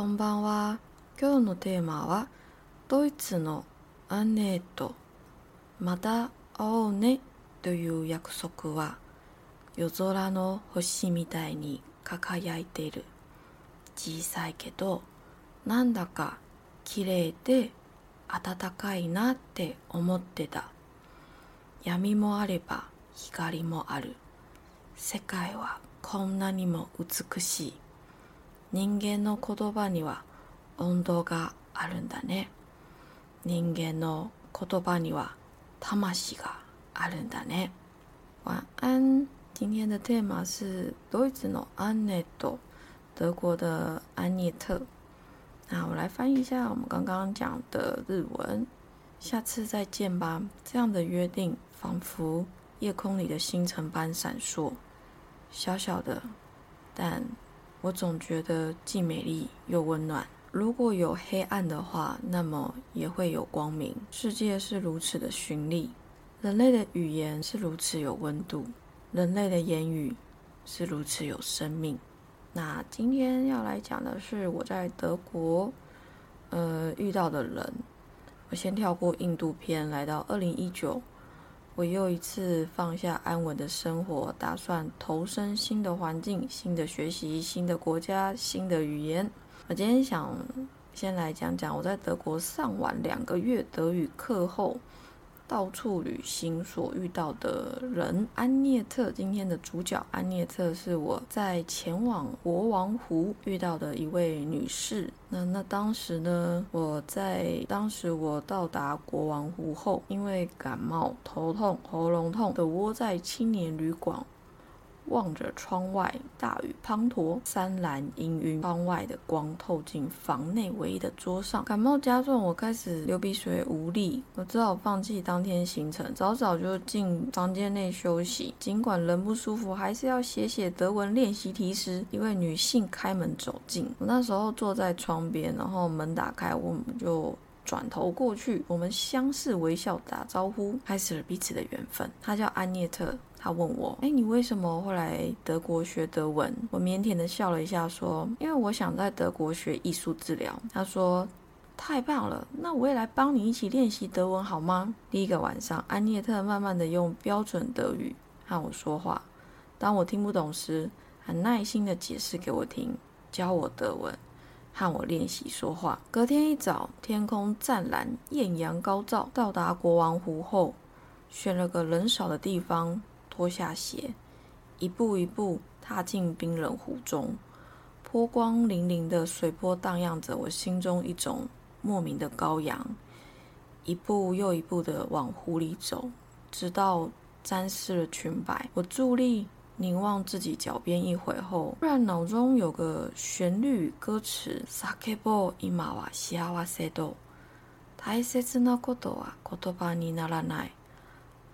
こんばんは。今日のテーマはドイツのアンネート。また会おうねという約束は夜空の星みたいに輝いている。小さいけどなんだか綺麗で暖かいなって思ってた。闇もあれば光もある。世界はこんなにも美しい。人間の言葉には温度があるんだね。人間の言葉には魂があるんだね。晚安。今天的 tema 是ドイツのアンネット，德国的安涅特。那我来翻译一下我们刚刚讲的日文。下次再见吧。这样的约定，仿佛夜空里的星辰般闪烁，小小的，但 我总觉得既美丽又温暖。如果有黑暗的话，那么也会有光明。世界是如此的绚丽，人类的语言是如此有温度，人类的言语是如此有生命。那今天要来讲的是我在德国，呃，遇到的人。我先跳过印度片，来到二零一九，我又一次放下安稳的生活，打算投身新的环境、新的学习、新的国家、新的语言。我今天想先来讲讲我在德国上完两个月德语课后。到处旅行所遇到的人，安涅特今天的主角安涅特是我在前往国王湖遇到的一位女士。那那当时呢，我在当时我到达国王湖后，因为感冒、头痛、喉咙痛的窝在青年旅馆。望着窗外，大雨滂沱，山蓝氤氲。窗外的光透进房内唯一的桌上。感冒加重，我开始流鼻水、无力，我只好放弃当天行程，早早就进房间内休息。尽管人不舒服，还是要写写德文练习题时，一位女性开门走进。我那时候坐在窗边，然后门打开，我们就转头过去，我们相视微笑打招呼，开始了彼此的缘分。她叫安涅特。他问我：“哎，你为什么会来德国学德文？”我腼腆的笑了一下，说：“因为我想在德国学艺术治疗。”他说：“太棒了，那我也来帮你一起练习德文好吗？”第一个晚上，安妮特慢慢的用标准德语和我说话。当我听不懂时，很耐心的解释给我听，教我德文，和我练习说话。隔天一早，天空湛蓝，艳阳高照。到达国王湖后，选了个人少的地方。脱下鞋，一步一步踏进冰冷湖中，波光粼粼的水波荡漾着我心中一种莫名的高扬。一步又一步的往湖里走，直到沾湿了裙摆。我伫立凝望自己脚边一会后，突然脑中有个旋律歌词：“Sakebo ima wa shiawase do, taisetsu na koto wa kotoba ni naranai。”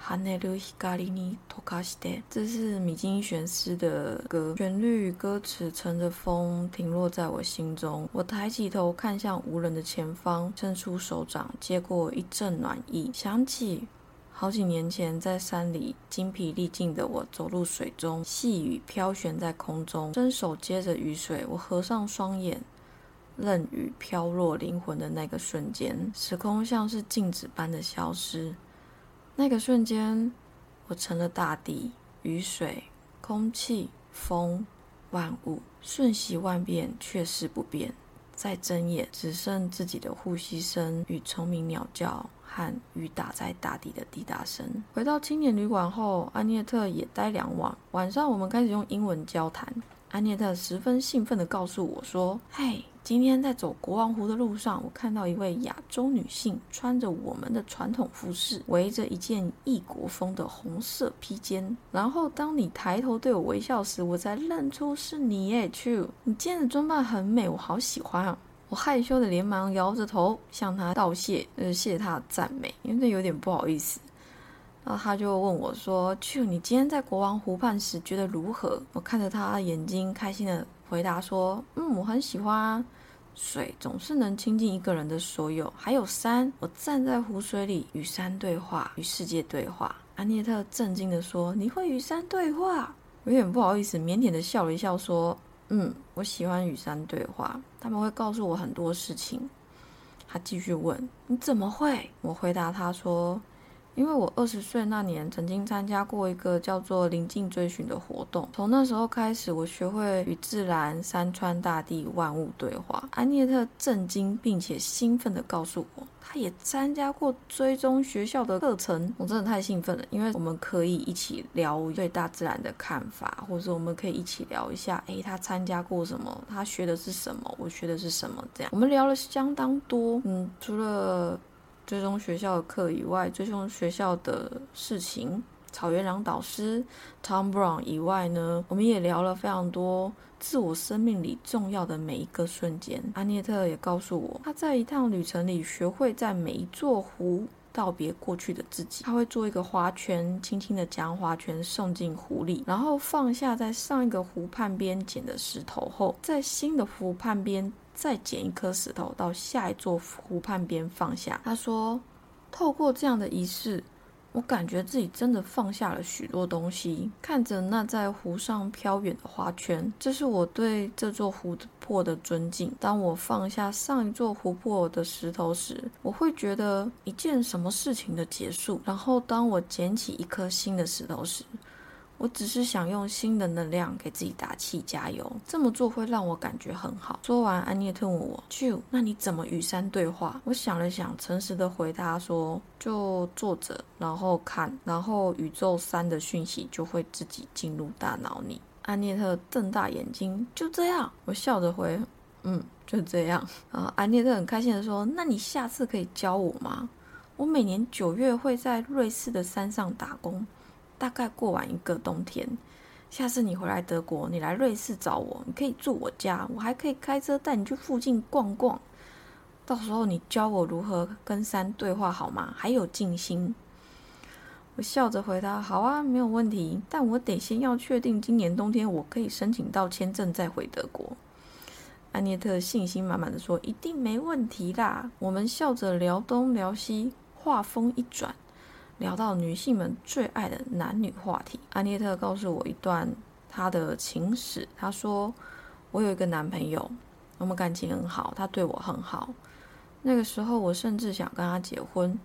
哈内鲁希卡里尼托卡西德，这是米津玄师的歌，旋律歌词乘着风停落在我心中。我抬起头看向无人的前方，伸出手掌接过一阵暖意，想起好几年前在山里精疲力尽的我走入水中，细雨飘悬在空中，伸手接着雨水，我合上双眼，任雨飘落灵魂的那个瞬间，时空像是静止般的消失。那个瞬间，我成了大地、雨水、空气、风、万物，瞬息万变，却是不变。再睁眼，只剩自己的呼吸声与虫鸣鸟叫，和雨打在大地的滴答声。回到青年旅馆后，安涅特也待两晚。晚上，我们开始用英文交谈。安涅特十分兴奋地告诉我说：“嘿。”今天在走国王湖的路上，我看到一位亚洲女性穿着我们的传统服饰，围着一件异国风的红色披肩。然后当你抬头对我微笑时，我才认出是你耶，Chu！你今天的装扮很美，我好喜欢啊！我害羞的连忙摇着头向他道谢，呃，谢谢他的赞美，因为有点不好意思。然后他就问我说：“Chu，你今天在国王湖畔时觉得如何？”我看着他眼睛，开心的回答说：“嗯，我很喜欢。”水总是能亲近一个人的所有，还有山。我站在湖水里，与山对话，与世界对话。安涅特震惊地说：“你会与山对话？”有点不好意思，腼腆的笑了一笑，说：“嗯，我喜欢与山对话，他们会告诉我很多事情。他继续问：“你怎么会？”我回答他说。因为我二十岁那年曾经参加过一个叫做“临近追寻”的活动，从那时候开始，我学会与自然、山川、大地、万物对话。安妮特震惊并且兴奋地告诉我，他也参加过追踪学校的课程。我真的太兴奋了，因为我们可以一起聊对大自然的看法，或者我们可以一起聊一下，诶，他参加过什么？他学的是什么？我学的是什么？这样，我们聊了相当多。嗯，除了。追踪学校的课以外，追踪学校的事情，草原狼导师 Tom Brown 以外呢，我们也聊了非常多自我生命里重要的每一个瞬间。阿涅特也告诉我，他在一趟旅程里学会在每一座湖道别过去的自己。他会做一个花圈，轻轻地将花圈送进湖里，然后放下在上一个湖畔边捡的石头后，在新的湖畔边。再捡一颗石头到下一座湖畔边放下。他说：“透过这样的仪式，我感觉自己真的放下了许多东西。看着那在湖上飘远的花圈，这是我对这座湖泊的尊敬。当我放下上一座湖泊的石头时，我会觉得一件什么事情的结束。然后当我捡起一颗新的石头时，”我只是想用新的能量给自己打气加油，这么做会让我感觉很好。说完，安涅特问我：“就那你怎么与山对话？”我想了想，诚实的回答说：“就坐着，然后看，然后宇宙山的讯息就会自己进入大脑里。”安涅特瞪大眼睛：“就这样？”我笑着回：“嗯，就这样。”啊，安涅特很开心的说：“那你下次可以教我吗？我每年九月会在瑞士的山上打工。”大概过完一个冬天，下次你回来德国，你来瑞士找我，你可以住我家，我还可以开车带你去附近逛逛。到时候你教我如何跟山对话好吗？还有静心。我笑着回答：“好啊，没有问题。但我得先要确定今年冬天我可以申请到签证再回德国。”安妮特信心满满的说：“一定没问题啦！”我们笑着聊东聊西，话锋一转。聊到女性们最爱的男女话题，安妮特告诉我一段她的情史。她说：“我有一个男朋友，我们感情很好，他对我很好。那个时候，我甚至想跟他结婚。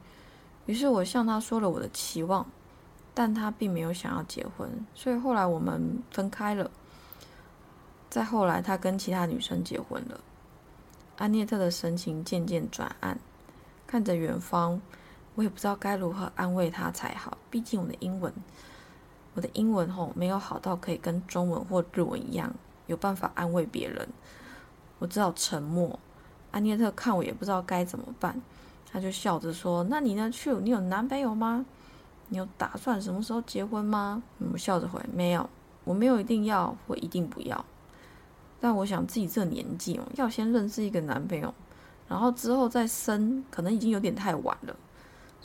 于是我向他说了我的期望，但他并没有想要结婚，所以后来我们分开了。再后来，他跟其他女生结婚了。”安妮特的神情渐渐转暗，看着远方。我也不知道该如何安慰他才好，毕竟我的英文，我的英文吼没有好到可以跟中文或日文一样有办法安慰别人。我只好沉默。安妮特看我也不知道该怎么办，他就笑着说：“那你呢去你有男朋友吗？你有打算什么时候结婚吗？”我笑着回：“没有，我没有一定要或一定不要。但我想自己这年纪哦，要先认识一个男朋友，然后之后再生，可能已经有点太晚了。”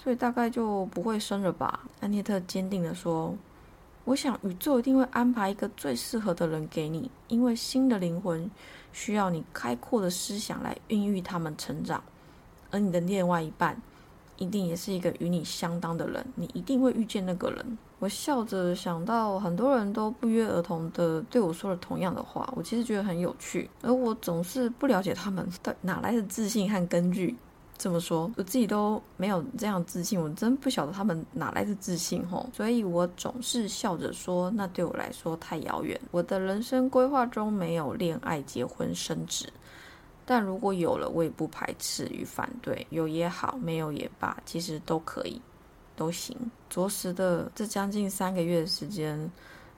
所以大概就不会生了吧？安妮特坚定地说：“我想宇宙一定会安排一个最适合的人给你，因为新的灵魂需要你开阔的思想来孕育他们成长，而你的另外一半一定也是一个与你相当的人，你一定会遇见那个人。”我笑着想到很多人都不约而同的对我说了同样的话，我其实觉得很有趣，而我总是不了解他们的哪来的自信和根据。这么说，我自己都没有这样自信，我真不晓得他们哪来的自信吼，所以我总是笑着说，那对我来说太遥远。我的人生规划中没有恋爱、结婚、生子，但如果有了，我也不排斥与反对，有也好，没有也罢，其实都可以，都行。着实的，这将近三个月的时间，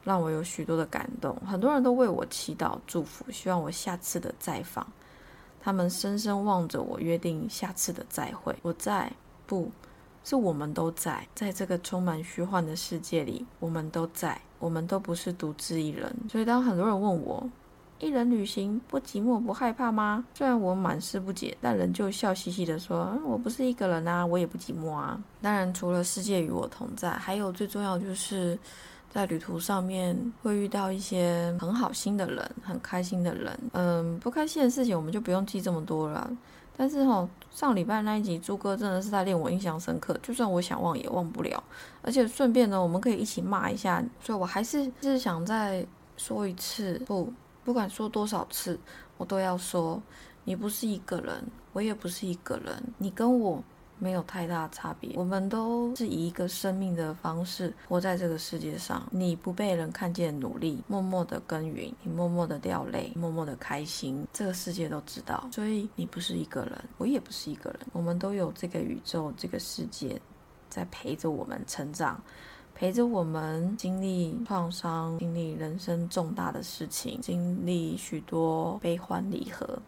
让我有许多的感动，很多人都为我祈祷、祝福，希望我下次的再访。他们深深望着我，约定下次的再会。我在，不是我们都在，在这个充满虚幻的世界里，我们都在，我们都不是独自一人。所以，当很多人问我，一人旅行不寂寞不害怕吗？虽然我满是不解，但仍旧笑嘻嘻地说：“我不是一个人啊，我也不寂寞啊。”当然，除了世界与我同在，还有最重要就是。在旅途上面会遇到一些很好心的人，很开心的人。嗯，不开心的事情我们就不用记这么多了。但是哈，上礼拜那一集朱哥真的是在令我印象深刻，就算我想忘也忘不了。而且顺便呢，我们可以一起骂一下。所以我还是是想再说一次，不，不管说多少次，我都要说，你不是一个人，我也不是一个人，你跟我。没有太大差别，我们都是以一个生命的方式活在这个世界上。你不被人看见努力，默默的耕耘，你默默的掉泪，默默的开心，这个世界都知道。所以你不是一个人，我也不是一个人，我们都有这个宇宙、这个世界在陪着我们成长，陪着我们经历创伤，经历人生重大的事情，经历许多悲欢离合，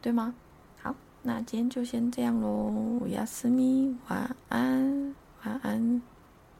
对吗？好那今天就先这样喽，我要思密，晚安，晚安。